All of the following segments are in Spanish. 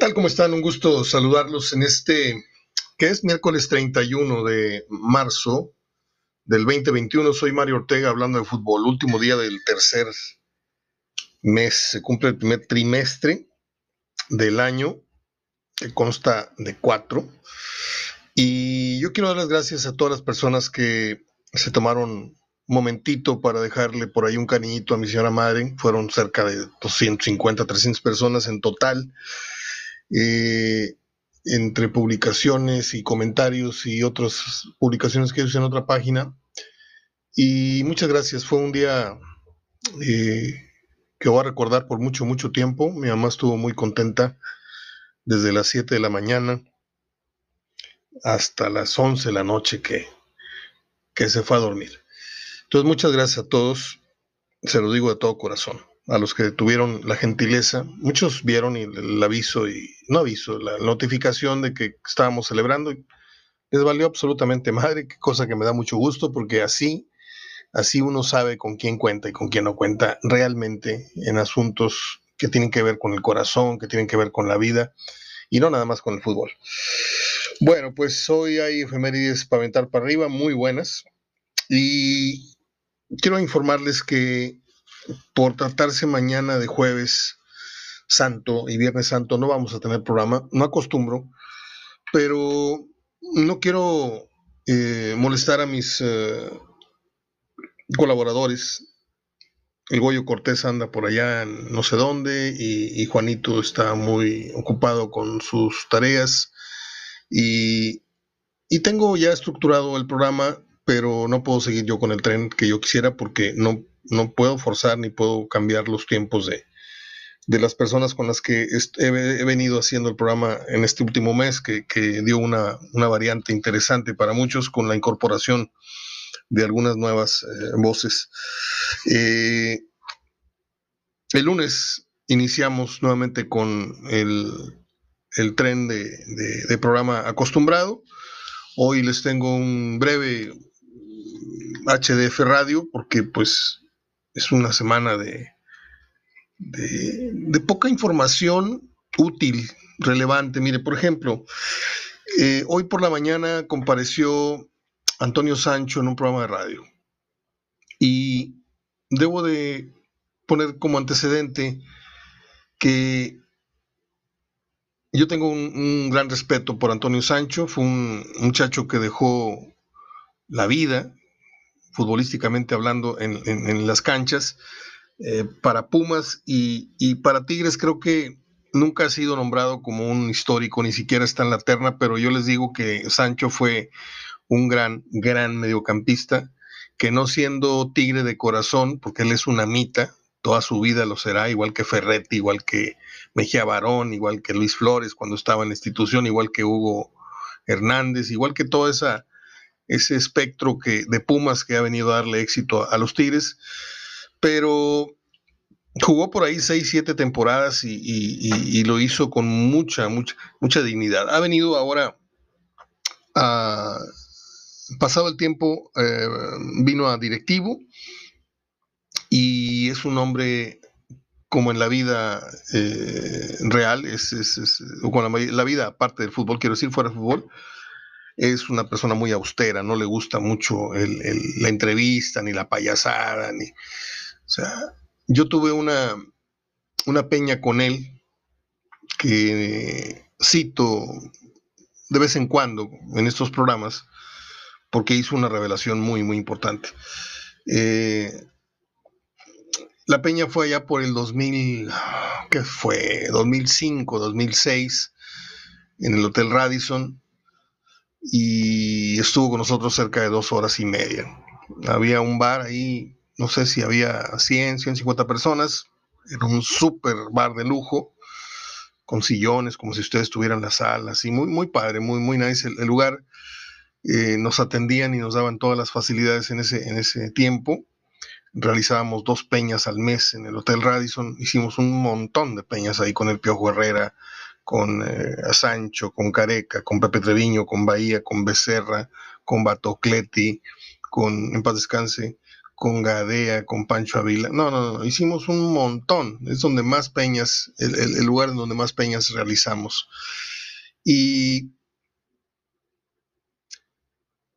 tal? ¿Cómo están? Un gusto saludarlos en este, que es miércoles 31 de marzo del 2021. Soy Mario Ortega hablando de fútbol. Último día del tercer mes. Se cumple el primer trimestre del año, que consta de cuatro. Y yo quiero dar las gracias a todas las personas que se tomaron un momentito para dejarle por ahí un cariñito a mi señora madre. Fueron cerca de 250, 300 personas en total eh, entre publicaciones y comentarios y otras publicaciones que hice en otra página. Y muchas gracias, fue un día eh, que voy a recordar por mucho, mucho tiempo. Mi mamá estuvo muy contenta desde las 7 de la mañana hasta las 11 de la noche que, que se fue a dormir. Entonces, muchas gracias a todos, se lo digo de todo corazón a los que tuvieron la gentileza. Muchos vieron el, aviso y no aviso, la notificación de que estábamos celebrando. Y les valió absolutamente madre, cosa que me da mucho gusto porque así, así uno sabe con quién cuenta y con quién no cuenta realmente en asuntos que tienen que ver con el corazón, que tienen que ver con la vida y no nada más con el fútbol. Bueno, pues hoy hay efemérides para aventar para arriba, muy buenas. Y quiero informarles que por tratarse mañana de jueves santo y viernes santo no vamos a tener programa, no acostumbro, pero no quiero eh, molestar a mis eh, colaboradores. El Goyo Cortés anda por allá en no sé dónde y, Juanito está muy ocupado con sus tareas y, y tengo ya estructurado el programa, pero no puedo seguir yo con el tren que yo quisiera porque no no puedo forzar ni puedo cambiar los tiempos de, las personas con las que he, venido haciendo el programa en este último mes, que, dio una, variante interesante para muchos con la incorporación de algunas nuevas eh, voces. Eh, el lunes iniciamos nuevamente con el, tren de, de, programa acostumbrado. Hoy les tengo un breve HDF Radio porque pues es una semana de, de, poca información útil, relevante. Mire, por ejemplo, eh, hoy por la mañana compareció Antonio Sancho en un programa de radio y debo de poner como antecedente que yo tengo un, gran respeto por Antonio Sancho, fue un muchacho que dejó la vida, futbolísticamente hablando en, las canchas. Eh, para Pumas y, para Tigres creo que nunca ha sido nombrado como un histórico, ni siquiera está en la terna, pero yo les digo que Sancho fue un gran, gran mediocampista, que no siendo tigre de corazón, porque él es una mita, toda su vida lo será, igual que Ferretti, igual que Mejía Barón, igual que Luis Flores cuando estaba en la institución, igual que Hugo Hernández, igual que toda esa ese espectro que, de Pumas que ha venido a darle éxito a, los Tigres, pero jugó por ahí seis, siete temporadas y, lo hizo con mucha, mucha, mucha dignidad. Ha venido ahora, pasado el tiempo, eh, vino a directivo y es un hombre como en la vida eh, real, es, o con la, la, vida aparte del fútbol, quiero decir, fuera del fútbol, es una persona muy austera, no le gusta mucho la entrevista, ni la payasada, ni. O sea, yo tuve una, una peña con él que cito de vez en cuando en estos programas, porque hizo una revelación muy, muy importante. Eh, la peña fue allá por el 2000, ¿qué fue? 2005, 2006, en el Hotel Radisson y estuvo con nosotros cerca de dos horas y media. Había un bar ahí, no sé si había 100, 150 personas, era un súper bar de lujo, con sillones, como si ustedes estuvieran en la sala, así, muy, muy padre, muy, muy nice el, lugar. Eh, nos atendían y nos daban todas las facilidades en ese, en ese tiempo. Realizábamos dos peñas al mes en el Hotel Radisson, hicimos un montón de peñas ahí con el Piojo Herrera, con eh, Sancho, con Careca, con Pepe Treviño, con Bahía, con Becerra, con Batocleti, con, en paz descanse, con Gadea, con Pancho Avila. No, no, no, hicimos un montón. Es donde más peñas, el, lugar en donde más peñas realizamos. Y,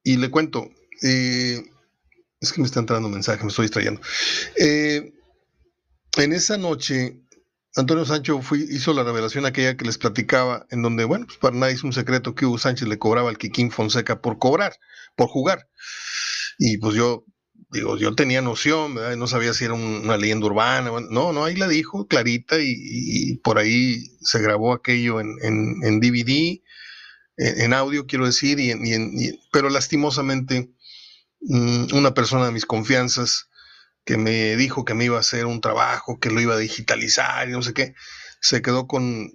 y le cuento, eh, es que me está entrando un mensaje, me estoy distrayendo. Eh, en esa noche, Antonio Sancho hizo la revelación aquella que les platicaba, en donde, bueno, pues para nadie es un secreto que Hugo Sánchez le cobraba al Kikín Fonseca por cobrar, por jugar. Y pues yo digo, yo tenía noción, ¿verdad? no sabía si era una leyenda urbana. No, no, ahí la dijo clarita y, por ahí se grabó aquello en, en, DVD, en, audio, quiero decir, y, pero lastimosamente mm, una persona de mis confianzas que me dijo que me iba a hacer un trabajo, que lo iba a digitalizar y no sé qué, se quedó con,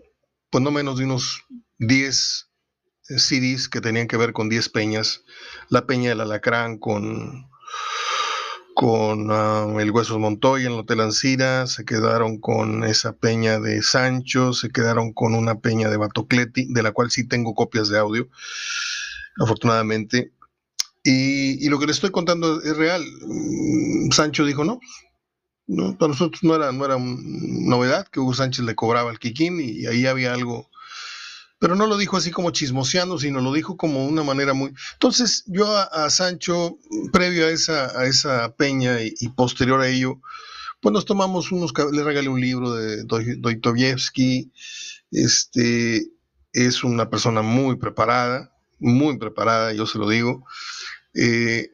pues no menos de unos 10 eh, CDs que tenían que ver con 10 peñas, la peña del alacrán con con ah, el Huesos Montoya en el Hotel Ancira, se quedaron con esa peña de Sancho, se quedaron con una peña de Batocleti, de la cual sí tengo copias de audio, afortunadamente. Y, lo que le estoy contando es real. Mm, Sancho dijo, no, no para nosotros no era, no era novedad que Hugo Sánchez le cobraba al Kikín y ahí había algo pero no lo dijo así como chismoseando, sino lo dijo como una manera muy... Entonces yo a, Sancho, previo a esa, a esa peña y, posterior a ello, pues nos tomamos unos, le regalé un libro de Dostoyevsky, este, es una persona muy preparada, muy preparada, yo se lo digo, eh,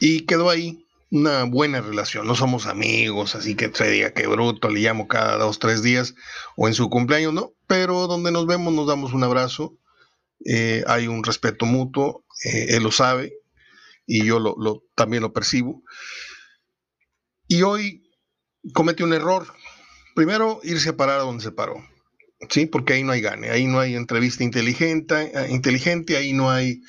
y quedó ahí, una buena relación. No somos amigos, así que te diga que bruto, le llamo cada dos, tres días o en su cumpleaños, no. Pero donde nos vemos nos damos un abrazo, eh, hay un respeto mutuo, eh, él lo sabe y yo lo, también lo percibo. Y hoy comete un error. Primero, irse a parar a donde se paró. ¿Sí? Porque ahí no hay gane, ahí no hay entrevista inteligente, eh, inteligente ahí no hay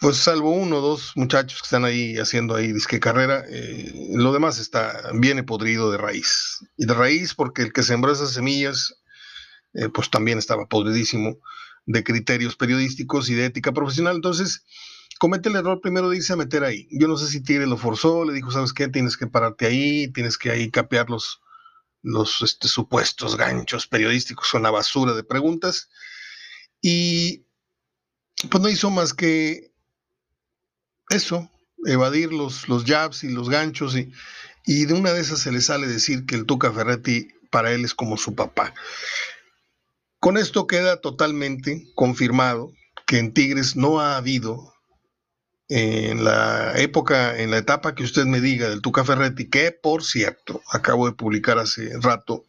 pues salvo uno o dos muchachos que están ahí haciendo ahí disque carrera, eh, lo demás está, viene podrido de raíz. Y de raíz porque el que sembró esas semillas, eh, pues también estaba podridísimo de criterios periodísticos y de ética profesional. Entonces, comete el error primero de irse a meter ahí. Yo no sé si Tigre lo forzó, le dijo, ¿sabes qué? Tienes que pararte ahí, tienes que ahí capear los, los este, supuestos ganchos periodísticos, son una basura de preguntas. Y pues no hizo más que eso, evadir los, los jabs y los ganchos y, y de una de esas se le sale decir que el Tuca Ferretti para él es como su papá. Con esto queda totalmente confirmado que en Tigres no ha habido en la época, en la etapa que usted me diga del Tuca Ferretti, que por cierto, acabo de publicar hace rato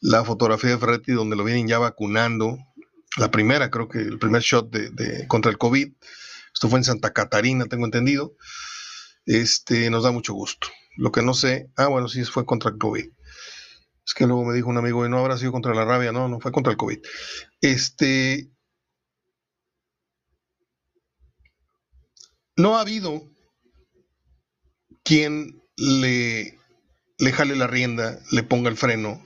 la fotografía de Ferretti donde lo vienen ya vacunando, la primera, creo que el primer shot de contra el COVID, esto fue en Santa Catarina, tengo entendido. Este, nos da mucho gusto. Lo que no sé, ah, bueno, sí fue contra el COVID. Es que luego me dijo un amigo, no habrá sido contra la rabia, no, no fue contra el COVID. Este, no ha habido quien le, le jale la rienda, le ponga el freno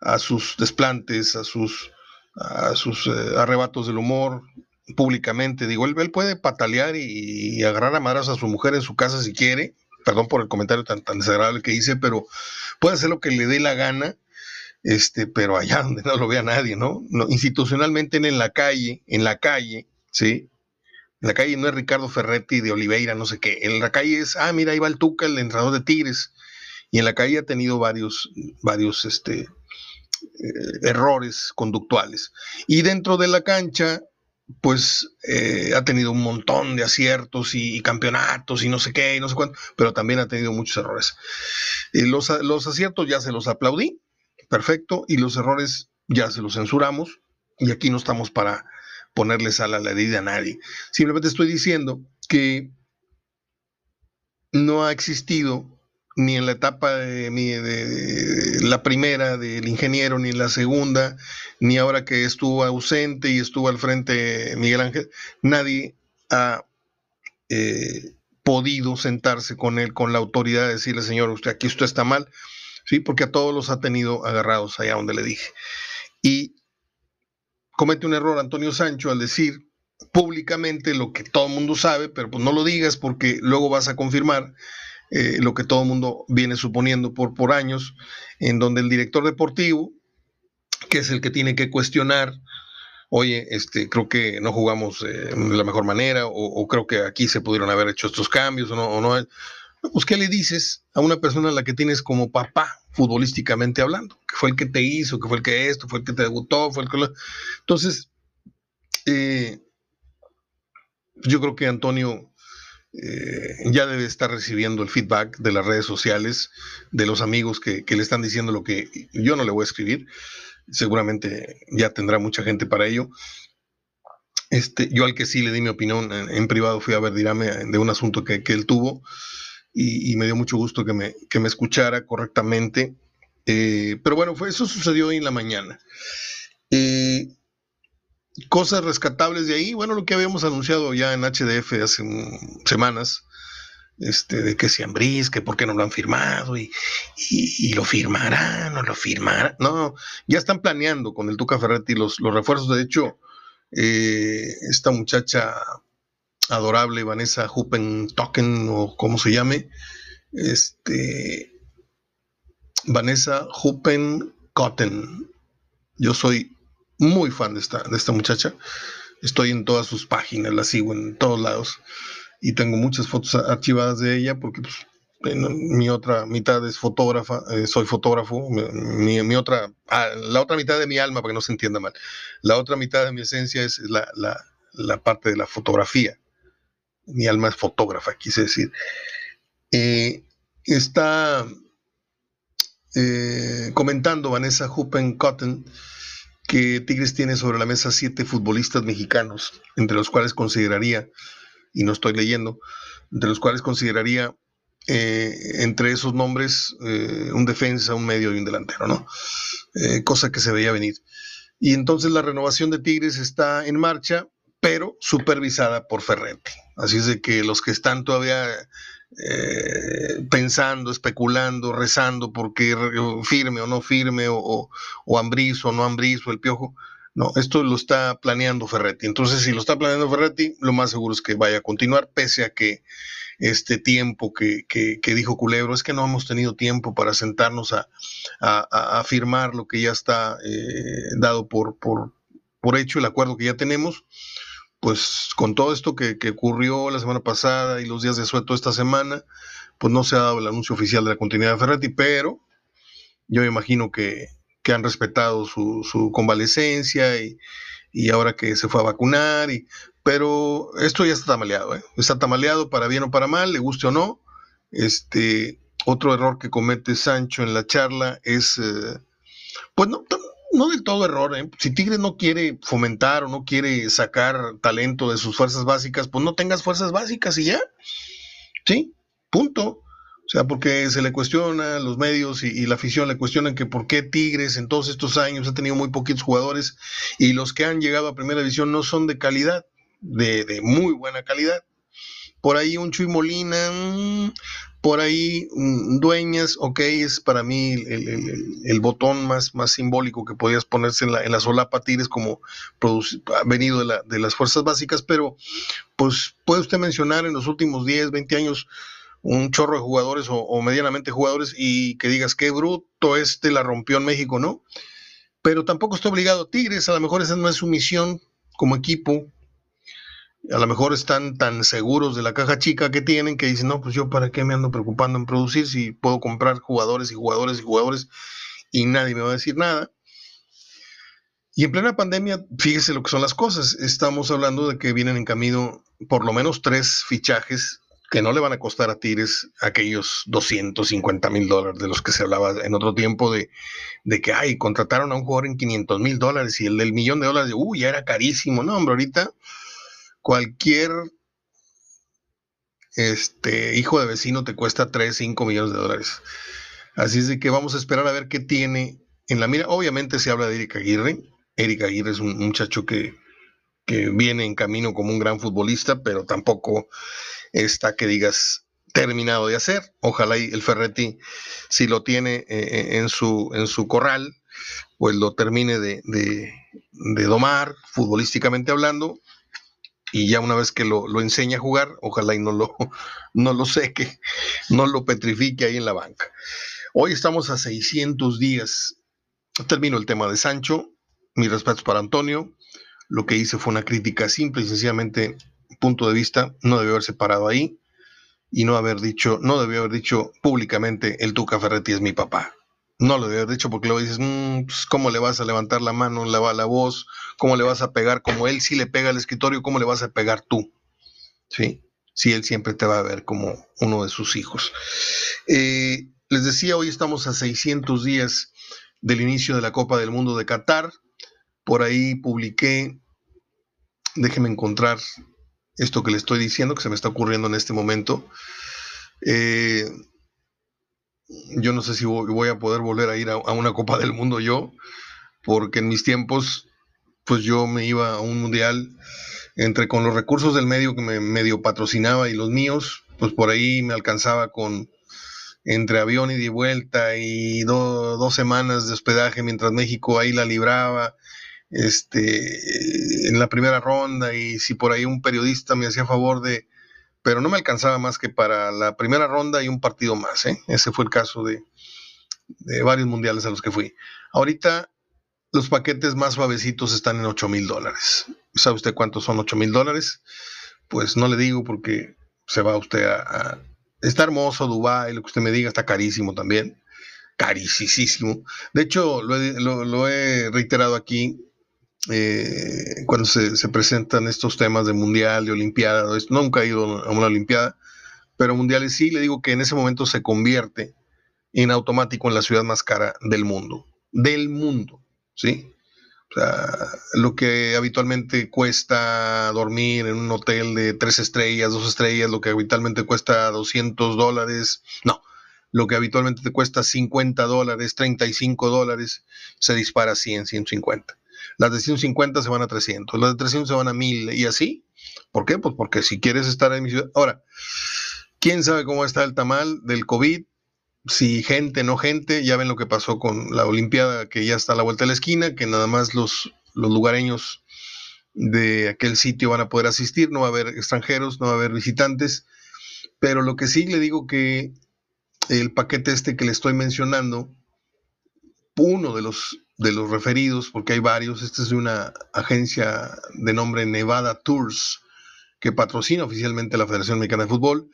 a sus desplantes, a sus, a sus eh, arrebatos del humor, públicamente. Digo, él, puede patalear y, agarrar a madras a su mujer en su casa si quiere. Perdón por el comentario tan, tan desagradable que hice, pero puede hacer lo que le dé la gana, este, pero allá donde no lo vea nadie, ¿no? no institucionalmente en, la calle, en la calle, ¿sí? La calle no es Ricardo Ferretti de Oliveira, no sé qué. En la calle es, ah, mira, ahí va el Tuca, el entrenador de Tigres. Y en la calle ha tenido varios, varios, este, eh, errores conductuales. Y dentro de la cancha, pues eh, ha tenido un montón de aciertos y, campeonatos y no sé qué y no sé cuánto, pero también ha tenido muchos errores. Eh, los, los, aciertos ya se los aplaudí, perfecto, y los errores ya se los censuramos y aquí no estamos para ponerles a la herida a nadie. Simplemente estoy diciendo que no ha existido ni en la etapa de, de, la primera del ingeniero, ni en la segunda, ni ahora que estuvo ausente y estuvo al frente Miguel Ángel, nadie ha eh, podido sentarse con él, con la autoridad, de decirle, señor, usted aquí usted está mal, ¿sí? porque a todos los ha tenido agarrados allá donde le dije. Y comete un error Antonio Sancho al decir públicamente lo que todo el mundo sabe, pero pues no lo digas porque luego vas a confirmar eh, lo que todo el mundo viene suponiendo por, años, en donde el director deportivo, que es el que tiene que cuestionar, oye, este, creo que no jugamos eh, de la mejor manera, o, creo que aquí se pudieron haber hecho estos cambios, o no, o no. Pues, ¿qué le dices a una persona a la que tienes como papá, futbolísticamente hablando? Que fue el que te hizo, que fue el que esto, fue el que te debutó, fue el que Entonces, eh, yo creo que Antonio eh, ya debe estar recibiendo el feedback de las redes sociales, de los amigos que, le están diciendo lo que yo no le voy a escribir. Seguramente ya tendrá mucha gente para ello. Este, yo al que sí le di mi opinión en, privado fui a ver Dirame de un asunto que, él tuvo y, me dio mucho gusto que me, que me escuchara correctamente. Eh, pero bueno, fue, eso sucedió hoy en la mañana. Eh, cosas rescatables de ahí, bueno, lo que habíamos anunciado ya en HDF hace semanas, este, de que sean bris, que por qué no lo han firmado y, lo firmarán o lo firmarán. No, ya están planeando con el Tuca Ferretti los, los refuerzos. De hecho, eh, esta muchacha adorable, Vanessa Huppen Token, o como se llame, este, Vanessa Huppen Cotton. Yo soy muy fan de esta, de esta muchacha. Estoy en todas sus páginas, la sigo en todos lados y tengo muchas fotos archivadas de ella porque pues, mi otra mitad es fotógrafa, eh, soy fotógrafo, mi, mi, otra, ah, la otra mitad de mi alma, para que no se entienda mal, la otra mitad de mi esencia es la, la, la parte de la fotografía. Mi alma es fotógrafa, quise decir. Eh, está eh, comentando Vanessa Huppen Cotton que Tigres tiene sobre la mesa siete futbolistas mexicanos, entre los cuales consideraría, y no estoy leyendo, entre los cuales consideraría eh, entre esos nombres un defensa, un medio y un delantero, ¿no? Cosa que se veía venir. Y entonces la renovación de Tigres está en marcha, pero supervisada por Ferretti. Así es de que los que están todavía eh, pensando, especulando, rezando porque firme o no firme, o, o, o o no Ambriz o el Piojo. No, esto lo está planeando Ferretti. Entonces, si lo está planeando Ferretti, lo más seguro es que vaya a continuar, pese a que este tiempo que, dijo Culebro, es que no hemos tenido tiempo para sentarnos a, a, firmar lo que ya está eh, dado por, por, por hecho, el acuerdo que ya tenemos pues con todo esto que, ocurrió la semana pasada y los días de suelto esta semana, pues no se ha dado el anuncio oficial de la continuidad de Ferretti, pero yo me imagino que, han respetado su, convalecencia y, ahora que se fue a vacunar, y, pero esto ya está tamaleado, ¿eh? está tamaleado para bien o para mal, le guste o no. Este, otro error que comete Sancho en la charla es, eh, pues no, no del todo error. ¿eh? Si Tigres no quiere fomentar o no quiere sacar talento de sus fuerzas básicas, pues no tengas fuerzas básicas y ya. ¿Sí? Punto. O sea, porque se le cuestiona, los medios y, la afición le cuestionan que por qué Tigres en todos estos años ha tenido muy poquitos jugadores y los que han llegado a primera división no son de calidad, de, de muy buena calidad. Por ahí un Chuy Molina, mm, por ahí, mm, dueñas, ok, es para mí el, botón más, más simbólico que podías ponerse en la, en la solapa Tigres como venido de, de las fuerzas básicas, pero pues puede usted mencionar en los últimos 10, 20 años un chorro de jugadores o, medianamente jugadores y que digas qué bruto este la rompió en México, ¿no? Pero tampoco está obligado. Tigres, a lo mejor esa no es su misión como equipo, a lo mejor están tan seguros de la caja chica que tienen que dicen, no, pues yo para qué me ando preocupando en producir si puedo comprar jugadores y jugadores y jugadores y nadie me va a decir nada. Y en plena pandemia, fíjese lo que son las cosas. Estamos hablando de que vienen en camino por lo menos tres fichajes que no le van a costar a Tigres aquellos 250 mil dólares de los que se hablaba en otro tiempo de, de que, ay, contrataron a un jugador en 500 mil dólares y el del millón de dólares, uy, ya era carísimo. No, hombre, ahorita cualquier este, hijo de vecino te cuesta 3, 5 millones de dólares. Así es de que vamos a esperar a ver qué tiene en la mira. Obviamente se habla de Erika Aguirre. Erika Aguirre es un muchacho que, viene en camino como un gran futbolista, pero tampoco está que digas terminado de hacer. Ojalá el Ferretti, si lo tiene eh, eh, en, su, en su corral, pues lo termine de, de domar, futbolísticamente hablando, y ya una vez que lo, lo enseña a jugar, ojalá y no lo, no lo seque, no lo petrifique ahí en la banca. Hoy estamos a 600 días. Termino el tema de Sancho. Mis respetos para Antonio. Lo que hice fue una crítica simple y sencillamente, punto de vista, no debió haberse parado ahí y no haber dicho, no debió haber dicho públicamente, el Tuca Ferretti es mi papá. No lo debió haber dicho porque luego dices, mm, pues, ¿cómo le vas a levantar la mano, la, la voz? ¿Cómo le vas a pegar? Como él sí le pega al escritorio, ¿cómo le vas a pegar tú? ¿Sí? Si él siempre te va a ver como uno de sus hijos. Eh, les decía, hoy estamos a 600 días del inicio de la Copa del Mundo de Qatar. Por ahí publiqué, déjeme encontrar esto que le estoy diciendo, que se me está ocurriendo en este momento. Eh, yo no sé si voy a poder volver a ir a, una Copa del Mundo yo, porque en mis tiempos, pues yo me iba a un mundial entre con los recursos del medio que me medio patrocinaba y los míos, pues por ahí me alcanzaba con entre avión y de vuelta y dos semanas de hospedaje mientras México ahí la libraba este en la primera ronda y si por ahí un periodista me hacía favor de pero no me alcanzaba más que para la primera ronda y un partido más. ¿eh? Ese fue el caso de, varios mundiales a los que fui. Ahorita los paquetes más suavecitos están en 8 mil dólares. ¿Sabe usted cuántos son 8 mil dólares? Pues no le digo porque se va usted a, Está hermoso Dubái, lo que usted me diga está carísimo también. Carísimo. De hecho, lo he reiterado aquí, eh, cuando se, presentan estos temas de mundial, de olimpiada, nunca he ido a una olimpiada, pero mundiales sí, le digo que en ese momento se convierte en automático en la ciudad más cara del mundo, del mundo, ¿sí? O sea, lo que habitualmente cuesta dormir en un hotel de tres estrellas, dos estrellas, lo que habitualmente cuesta 200 dólares, no, lo que habitualmente te cuesta 50 dólares, 35 dólares, se dispara a 100, 150. Las de 150 se van a 300, las de 300 se van a 1000 y así. ¿Por qué? Pues porque si quieres estar en mi ciudad. Ahora, ¿quién sabe cómo está el tamal del COVID? Si gente, no gente, ya ven lo que pasó con la Olimpiada, que ya está a la vuelta de la esquina, que nada más los, los lugareños de aquel sitio van a poder asistir, no va a haber extranjeros, no va a haber visitantes, pero lo que sí le digo que el paquete este que le estoy mencionando, uno de los de los referidos, porque hay varios. Esta es de una agencia de nombre Nevada Tours, que patrocina oficialmente la Federación Mexicana de Fútbol.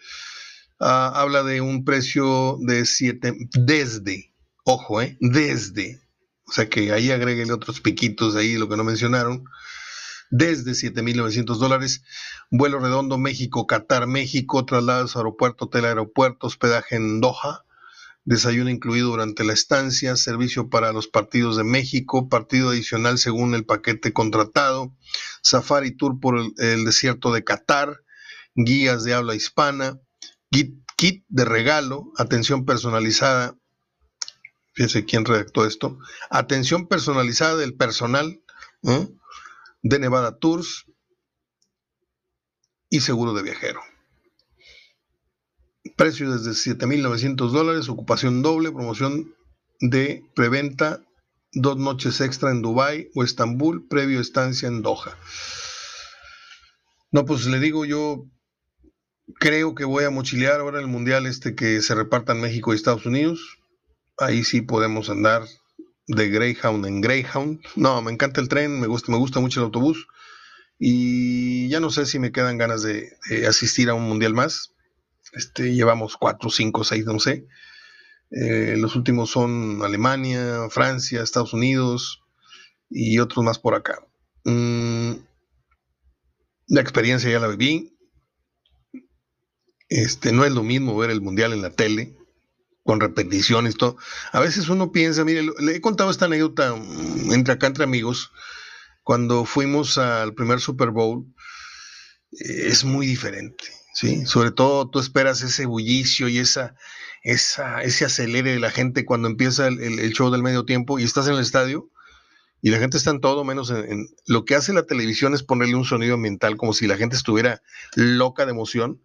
Ah, habla de un precio de 7, desde, ojo, eh, desde, o sea que ahí agréguele otros piquitos ahí, lo que no mencionaron, desde 7.900 dólares, vuelo redondo México, Qatar, México, traslados aeropuerto, hotel aeropuerto, hospedaje en Doha, desayuno incluido durante la estancia, servicio para los partidos de México, partido adicional según el paquete contratado, safari tour por el, desierto de Qatar, guías de habla hispana, kit, de regalo, atención personalizada, fíjese quién redactó esto, atención personalizada del personal ¿eh? de Nevada Tours y seguro de viajero. Precio desde 7.900 dólares, ocupación doble, promoción de preventa, dos noches extra en Dubai o Estambul, previo estancia en Doha. No, pues le digo yo, creo que voy a mochilear ahora el mundial este que se reparta en México y Estados Unidos. Ahí sí podemos andar de Greyhound en Greyhound. No, me encanta el tren, me gusta, me gusta mucho el autobús. Y ya no sé si me quedan ganas de asistir a un mundial más. Este, llevamos cuatro, cinco, seis, no sé. Eh, los últimos son Alemania, Francia, Estados Unidos y otros más por acá. Mm, la experiencia ya la viví. Este, no es lo mismo ver el mundial en la tele, con repeticiones, todo. A veces uno piensa, mire, le he contado esta anécdota mm, entre acá, entre amigos, cuando fuimos al primer Super Bowl, eh, es muy diferente. ¿Sí? Sobre todo tú esperas ese bullicio y esa, esa, ese acelere de la gente cuando empieza el, show del medio tiempo y estás en el estadio y la gente está en todo menos en, Lo que hace la televisión es ponerle un sonido ambiental como si la gente estuviera loca de emoción.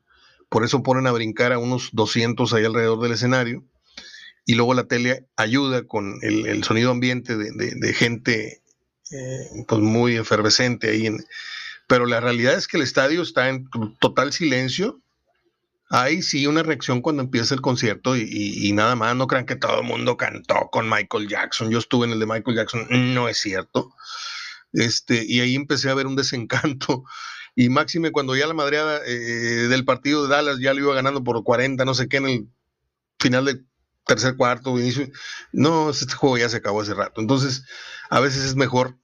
Por eso ponen a brincar a unos 200 ahí alrededor del escenario. Y luego la tele ayuda con el, sonido ambiente de, gente eh, pues muy efervescente ahí en, pero la realidad es que el estadio está en total silencio. Hay sí una reacción cuando empieza el concierto y, nada más, no crean que todo el mundo cantó con Michael Jackson. Yo estuve en el de Michael Jackson, no es cierto. Este, y ahí empecé a ver un desencanto. Y máxime cuando ya la madreada eh, del partido de Dallas ya lo iba ganando por 40, no sé qué, en el final del tercer cuarto, inicio. No, este juego ya se acabó hace rato. Entonces, a veces es mejor,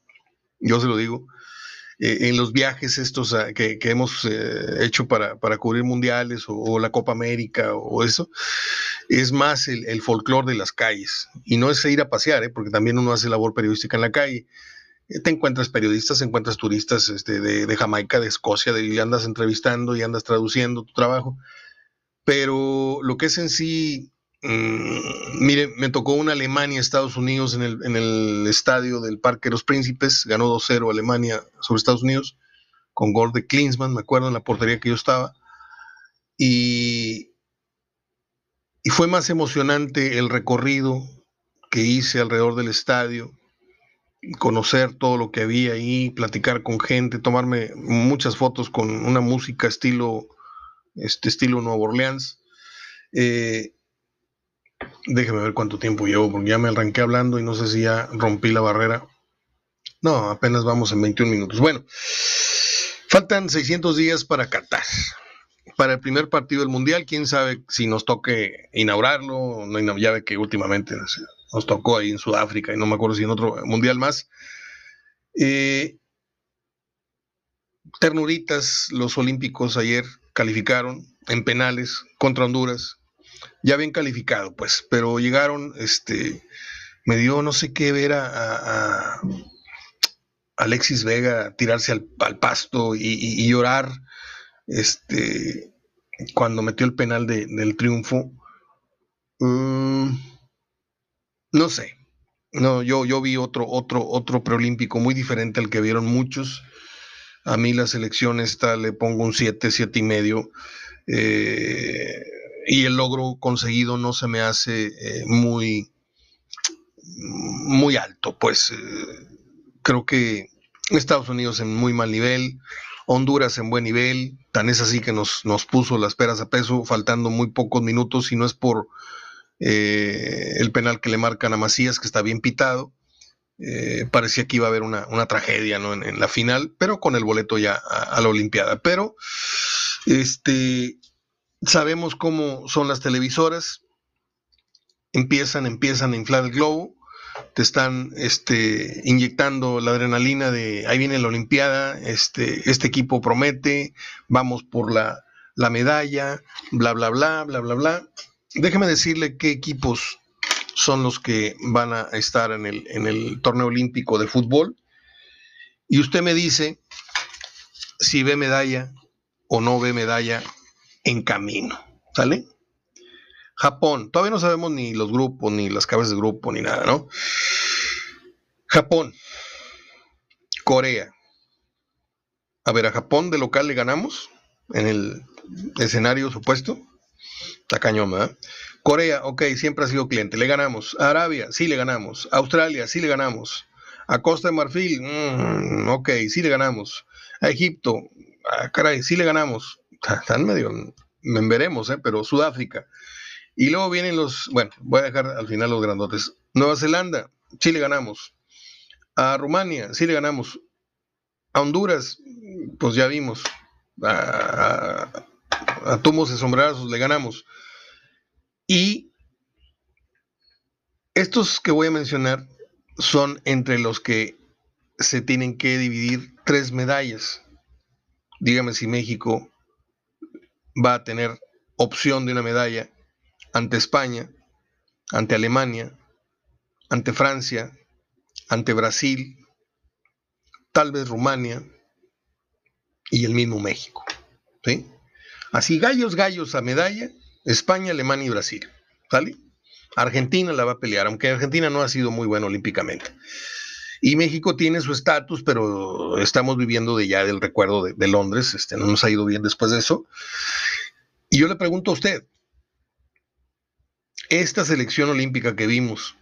yo se lo digo, eh, en los viajes estos ah, que, hemos eh, hecho para, cubrir mundiales o, la Copa América o, eso, es más el, folclore de las calles. Y no es ir a pasear, ¿eh? porque también uno hace labor periodística en la calle. Te encuentras periodistas, encuentras turistas este, de, Jamaica, de Escocia, de, y andas entrevistando y andas traduciendo tu trabajo. Pero lo que es en sí Mm, mire, me tocó una Alemania, Estados Unidos en el, estadio del Parque de los Príncipes, ganó 2-0 Alemania sobre Estados Unidos, con gol de Klinsmann, me acuerdo en la portería que yo estaba. Y, y fue más emocionante el recorrido que hice alrededor del estadio, conocer todo lo que había ahí, platicar con gente, tomarme muchas fotos con una música estilo, este estilo Nueva Orleans. Eh, Déjeme ver cuánto tiempo llevo, porque ya me arranqué hablando y no sé si ya rompí la barrera. No, apenas vamos en 21 minutos. Bueno, faltan 600 días para Qatar. Para el primer partido del Mundial, quién sabe si nos toque inaugurarlo. No, ya ve que últimamente nos tocó ahí en Sudáfrica y no me acuerdo si en otro Mundial más. Eh, ternuritas, los olímpicos ayer calificaron en penales contra Honduras ya bien calificado, pues, pero llegaron, este, me dio no sé qué ver a, Alexis Vega tirarse al, pasto y, llorar, este, cuando metió el penal del triunfo. Mm, no sé, no, yo, yo vi otro, otro, otro preolímpico muy diferente al que vieron muchos. A mí la selección esta le pongo un 7, 7 y medio. Eh, y el logro conseguido no se me hace eh, muy, muy alto. Pues eh, creo que Estados Unidos en muy mal nivel, Honduras en buen nivel, tan es así que nos, nos puso las peras a peso, faltando muy pocos minutos, y no es por eh, el penal que le marcan a Macías, que está bien pitado. parecía que iba a haber una, tragedia ¿no? en, la final, pero con el boleto ya a, a la Olimpiada. Pero este, sabemos cómo son las televisoras, empiezan, empiezan a inflar el globo, te están este, inyectando la adrenalina de ahí viene la Olimpiada, este, este equipo promete, vamos por la, la medalla, bla, bla, bla, bla, bla, bla. Déjeme decirle qué equipos son los que van a estar en el, en el torneo olímpico de fútbol. Y usted me dice si ve medalla o no ve medalla en camino. ¿Sale? Japón, todavía no sabemos ni los grupos, ni las cabezas de grupo, ni nada, ¿no? Japón, Corea. A ver, a Japón de local le ganamos en el escenario supuesto. Cañón, ¿verdad? Corea, ok, siempre ha sido cliente, le ganamos. Arabia, sí le ganamos. A Australia, sí le ganamos. A Costa de Marfil, mm, ok, sí le ganamos. A Egipto, ah, caray, sí le ganamos están medio, veremos, ¿eh? pero Sudáfrica. Y luego vienen los, bueno, voy a dejar al final los grandotes. Nueva Zelanda, sí le ganamos. A Rumania, sí le ganamos. A Honduras, pues ya vimos. A, a, Tumos de Sombrerazos le ganamos. Y estos que voy a mencionar son entre los que se tienen que dividir tres medallas. Dígame si México va a tener opción de una medalla ante España, ante Alemania, ante Francia, ante Brasil, tal vez Rumania y el mismo México. ¿sí? Así, gallos, gallos a medalla, España, Alemania y Brasil. ¿Sale? Argentina la va a pelear, aunque Argentina no ha sido muy buena olímpicamente. Y México tiene su estatus, pero estamos viviendo de ya del recuerdo de, Londres, este, no nos ha ido bien después de eso. Y yo le pregunto a usted, esta selección olímpica que vimos,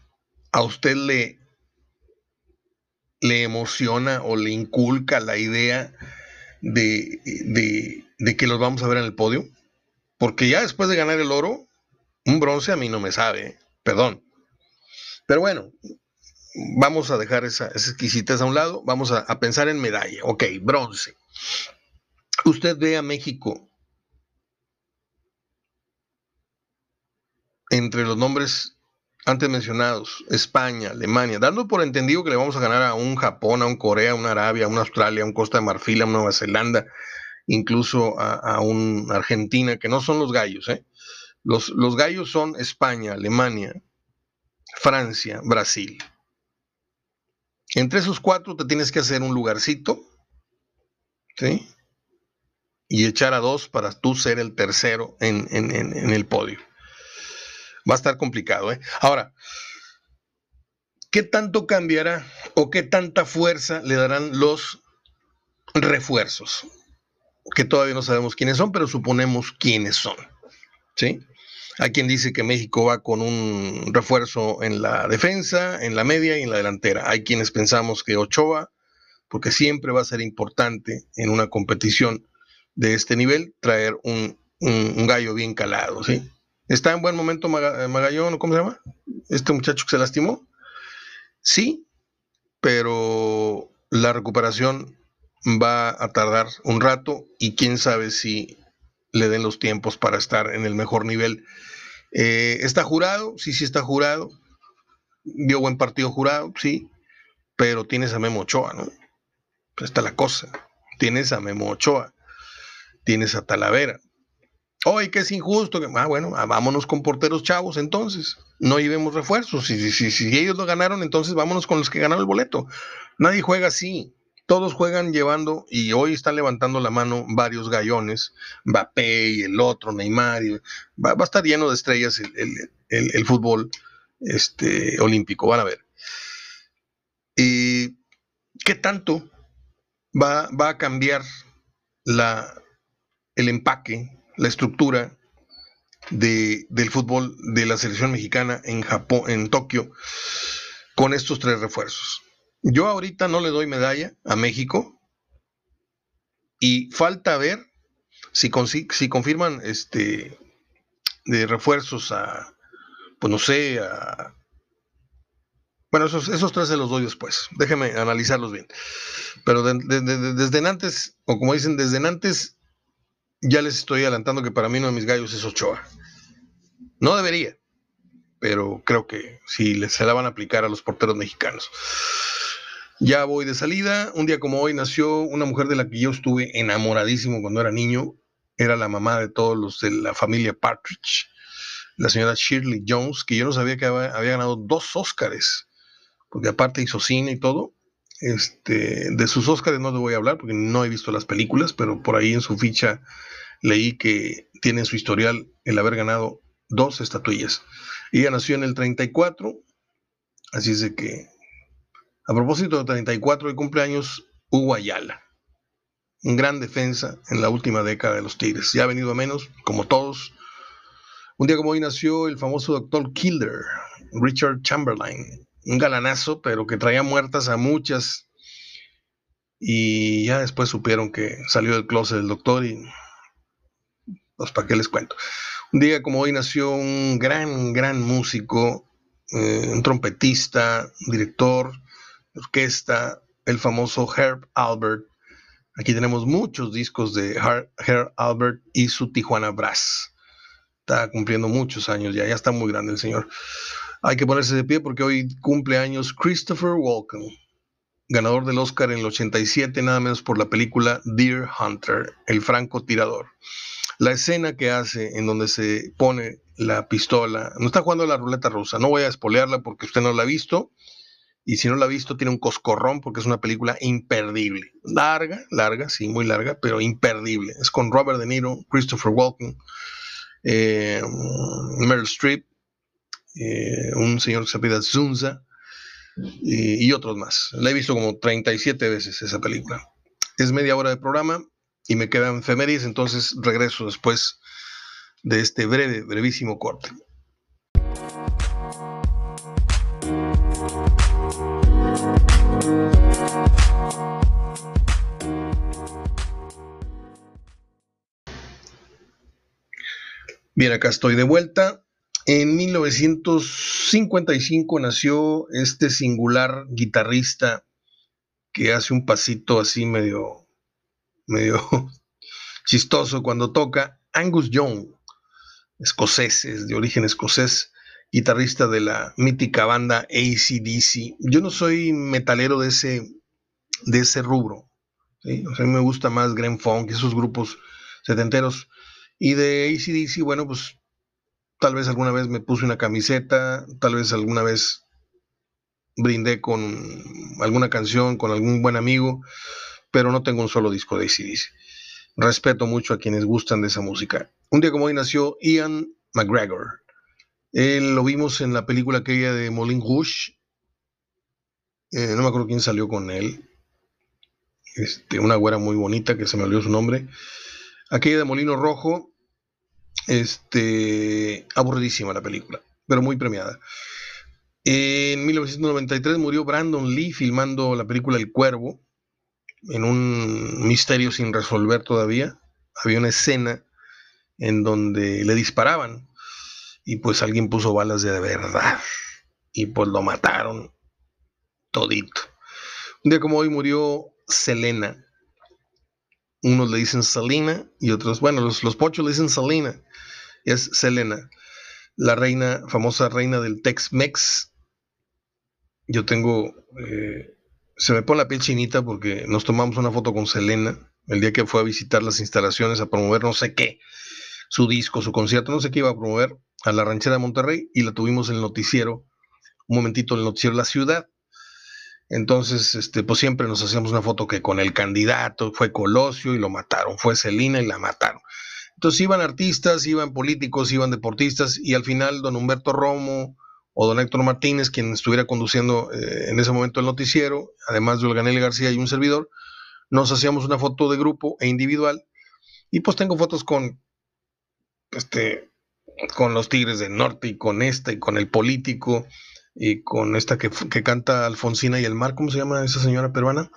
¿a usted le, le emociona o le inculca la idea de, de, que los vamos a ver en el podio. Porque ya después de ganar el oro, un bronce a mí no me sabe, ¿eh? perdón. Pero bueno, vamos a dejar esa, esa exquisitez a un lado, vamos a, a, pensar en medalla. Ok, bronce. Usted ve a México entre los nombres antes mencionados, España, Alemania, dando por entendido que le vamos a ganar a un Japón, a un Corea, a una Arabia, a una Australia, a un Costa de Marfil, a Nueva Zelanda, incluso a, un Argentina, que no son los gallos. ¿eh? Los, los gallos son España, Alemania, Francia, Brasil. Entre esos cuatro te tienes que hacer un lugarcito, ¿sí? Y echar a dos para tú ser el tercero en el podio va a estar complicado. ¿eh? Ahora, ¿qué tanto cambiará o qué tanta fuerza le darán los refuerzos? Que todavía no sabemos quiénes son, pero suponemos quiénes son. ¿Sí? Hay quien dice que México va con un refuerzo en la defensa, en la media y en la delantera. Hay quienes pensamos que Ochoa, porque siempre va a ser importante en una competición de este nivel, traer un, un, gallo bien calado, ¿sí? ¿Está en buen momento eh, Magallón, cómo se llama? Este muchacho que se lastimó. Sí, pero la recuperación va a tardar un rato y quién sabe si le den los tiempos para estar en el mejor nivel. Eh, ¿Está jurado? Sí, sí está jurado. Dio buen partido jurado, sí, pero tienes a Memo Ochoa, ¿no? Pues está la cosa. Tienes a Memo Ochoa, tienes a Talavera, Oye, que es injusto. Que, ah, bueno, ah, vámonos con porteros chavos entonces. No llevemos refuerzos. Si, si, si, ellos lo ganaron, entonces vámonos con los que ganaron el boleto. Nadie juega así. Todos juegan llevando, y hoy están levantando la mano varios gallones, Mbappé y el otro, Neymar. va, a estar lleno de estrellas el, fútbol este, olímpico, van a ver. ¿Y qué tanto va, va a cambiar la, el empaque la estructura de, del fútbol de la selección mexicana en Japón, en Tokio, con estos tres refuerzos. Yo ahorita no le doy medalla a México y falta ver si, si confirman este de refuerzos a, pues no sé, a... Bueno, esos, esos tres se los doy después. Déjenme analizarlos bien. Pero desde antes, o como dicen, desde antes ya les estoy adelantando que para mí uno de mis gallos es Ochoa. No debería, pero creo que sí se la van a aplicar a los porteros mexicanos. Ya voy de salida. Un día como hoy nació una mujer de la que yo estuve enamoradísimo cuando era niño. Era la mamá de todos los de la familia Partridge, la señora Shirley Jones, que yo no sabía que había, ganado dos Óscares, porque aparte hizo cine y todo. Este, de sus Óscares no te voy a hablar porque no he visto las películas, pero por ahí en su ficha leí que tiene en su historial el haber ganado dos estatuillas. Ella nació en el 34, así es de que, a propósito de 34 de cumpleaños, Hugo Ayala, un gran defensa en la última década de los Tigres. Ya ha venido a menos, como todos. Un día como hoy nació el famoso doctor Killer, Richard Chamberlain, un galanazo, pero que traía muertas a muchas. Y ya después supieron que salió del closet del doctor y pues para qué les cuento. Un día como hoy nació un gran, gran músico, eh, un trompetista, director, orquesta, el famoso Herb Albert. Aquí tenemos muchos discos de Herb Albert y su Tijuana Brass. Está cumpliendo muchos años ya, ya está muy grande el señor. Hay que ponerse de pie porque hoy cumple años Christopher Walken, ganador del Oscar en el 87, nada menos por la película Deer Hunter, el francotirador. La escena que hace en donde se pone la pistola, no está jugando la ruleta rusa, no voy a espolearla porque usted no la ha visto, y si no la ha visto tiene un coscorrón porque es una película imperdible. Larga, larga, sí, muy larga, pero imperdible. Es con Robert De Niro, Christopher Walken, eh, Meryl Streep, eh, un señor que se apellida Zunza y, otros más. La he visto como 37 veces esa película. Es media hora de programa y me quedan efemérides, entonces regreso después de este breve, brevísimo corte. Bien, acá estoy de vuelta. En 1955 nació este singular guitarrista que hace un pasito así medio, medio chistoso cuando toca, Angus Young, escocés, de origen escocés, guitarrista de la mítica banda ACDC. Yo no soy metalero de ese, de ese rubro. a mí me gusta más Grand Funk, esos grupos setenteros. Y de ACDC, bueno, pues tal vez alguna vez me puse una camiseta, tal vez alguna vez brindé con alguna canción, con algún buen amigo, pero no tengo un solo disco de ACDC. Respeto mucho a quienes gustan de esa música. Un día como hoy nació Ian McGregor. Él lo vimos en la película aquella de Moulin Rouge. Eh, no me acuerdo quién salió con él. Este, una güera muy bonita que se me olvidó su nombre. Aquella de Molino Rojo, este, aburridísima la película, pero muy premiada. En 1993 murió Brandon Lee filmando la película El Cuervo, en un misterio sin resolver todavía. Había una escena en donde le disparaban y pues alguien puso balas de verdad y pues lo mataron todito. Un día como hoy murió Selena, unos le dicen Salina y otros, bueno, los, los pochos le dicen Salina. Es Selena, la reina, famosa reina del Tex-Mex. Yo tengo, eh, se me pone la piel chinita porque nos tomamos una foto con Selena el día que fue a visitar las instalaciones a promover no sé qué, su disco, su concierto, no sé qué iba a promover a la ranchera de Monterrey y la tuvimos en el noticiero, un momentito en el noticiero la ciudad entonces, este, pues siempre nos hacíamos una foto que con el candidato fue Colosio y lo mataron, fue Celina y la mataron. Entonces iban artistas, iban políticos, iban deportistas y al final don Humberto Romo o don Héctor Martínez, quien estuviera conduciendo eh, en ese momento el noticiero, además de Olganelli García y un servidor, nos hacíamos una foto de grupo e individual y pues tengo fotos con este con los Tigres del Norte y con esta y con el político y con esta que, canta Alfonsina y el mar, ¿cómo se llama esa señora peruana?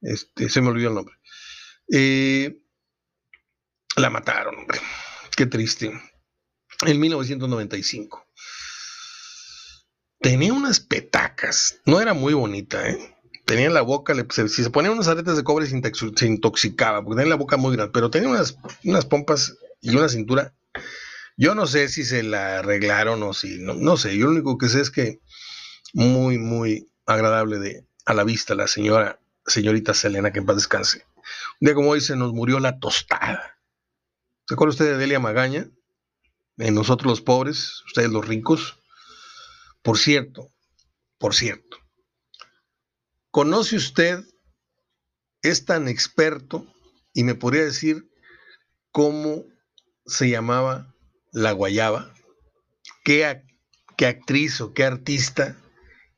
Este, se me olvidó el nombre. La mataron, hombre. Qué triste. En 1995. Tenía unas petacas. No era muy bonita, ¿eh? Tenía la boca, si se ponía unas aretes de cobre se intoxicaba, porque tenía la boca muy grande, pero tenía unas, unas pompas y una cintura yo no sé si se la arreglaron o si, no, no sé, yo lo único que sé es que muy, muy agradable de, a la vista la señora, señorita Selena, que en paz descanse. Un día como hoy se nos murió la tostada. ¿Se acuerda usted de Delia Magaña? En nosotros los pobres, ustedes los ricos. Por cierto, por cierto, ¿conoce usted, es tan experto y me podría decir cómo se llamaba la Guayaba, ¿qué, actriz o qué artista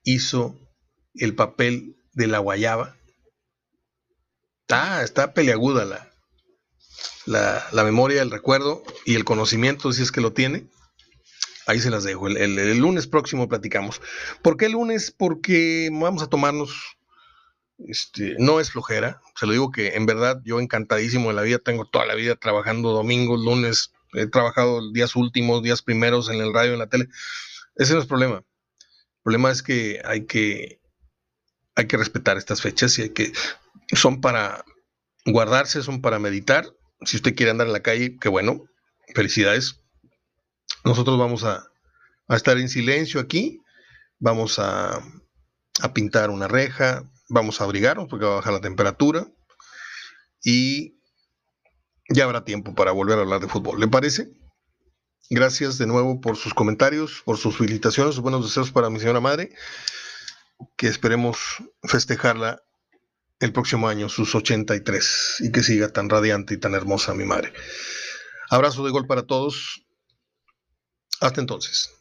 hizo el papel de La Guayaba? Está, está peleaguda la, la, memoria, el recuerdo y el conocimiento, si es que lo tiene. Ahí se las dejo. El, el, lunes próximo platicamos. ¿Por qué el lunes? Porque vamos a tomarnos este, no es flojera, se lo digo que en verdad yo encantadísimo de la vida, tengo toda la vida trabajando domingos, lunes, he trabajado días últimos, días primeros en el radio, en la tele. Ese no es el problema. El problema es que hay que, hay que respetar estas fechas y hay que, son para guardarse, son para meditar. Si usted quiere andar en la calle, qué bueno, felicidades. Nosotros vamos a, a estar en silencio aquí, vamos a, a pintar una reja, vamos a abrigarnos porque va a bajar la temperatura y ya habrá tiempo para volver a hablar de fútbol. ¿Le parece? Gracias de nuevo por sus comentarios, por sus felicitaciones, sus buenos deseos para mi señora madre, que esperemos festejarla el próximo año, sus 83, y que siga tan radiante y tan hermosa mi madre. Abrazo de gol para todos. Hasta entonces.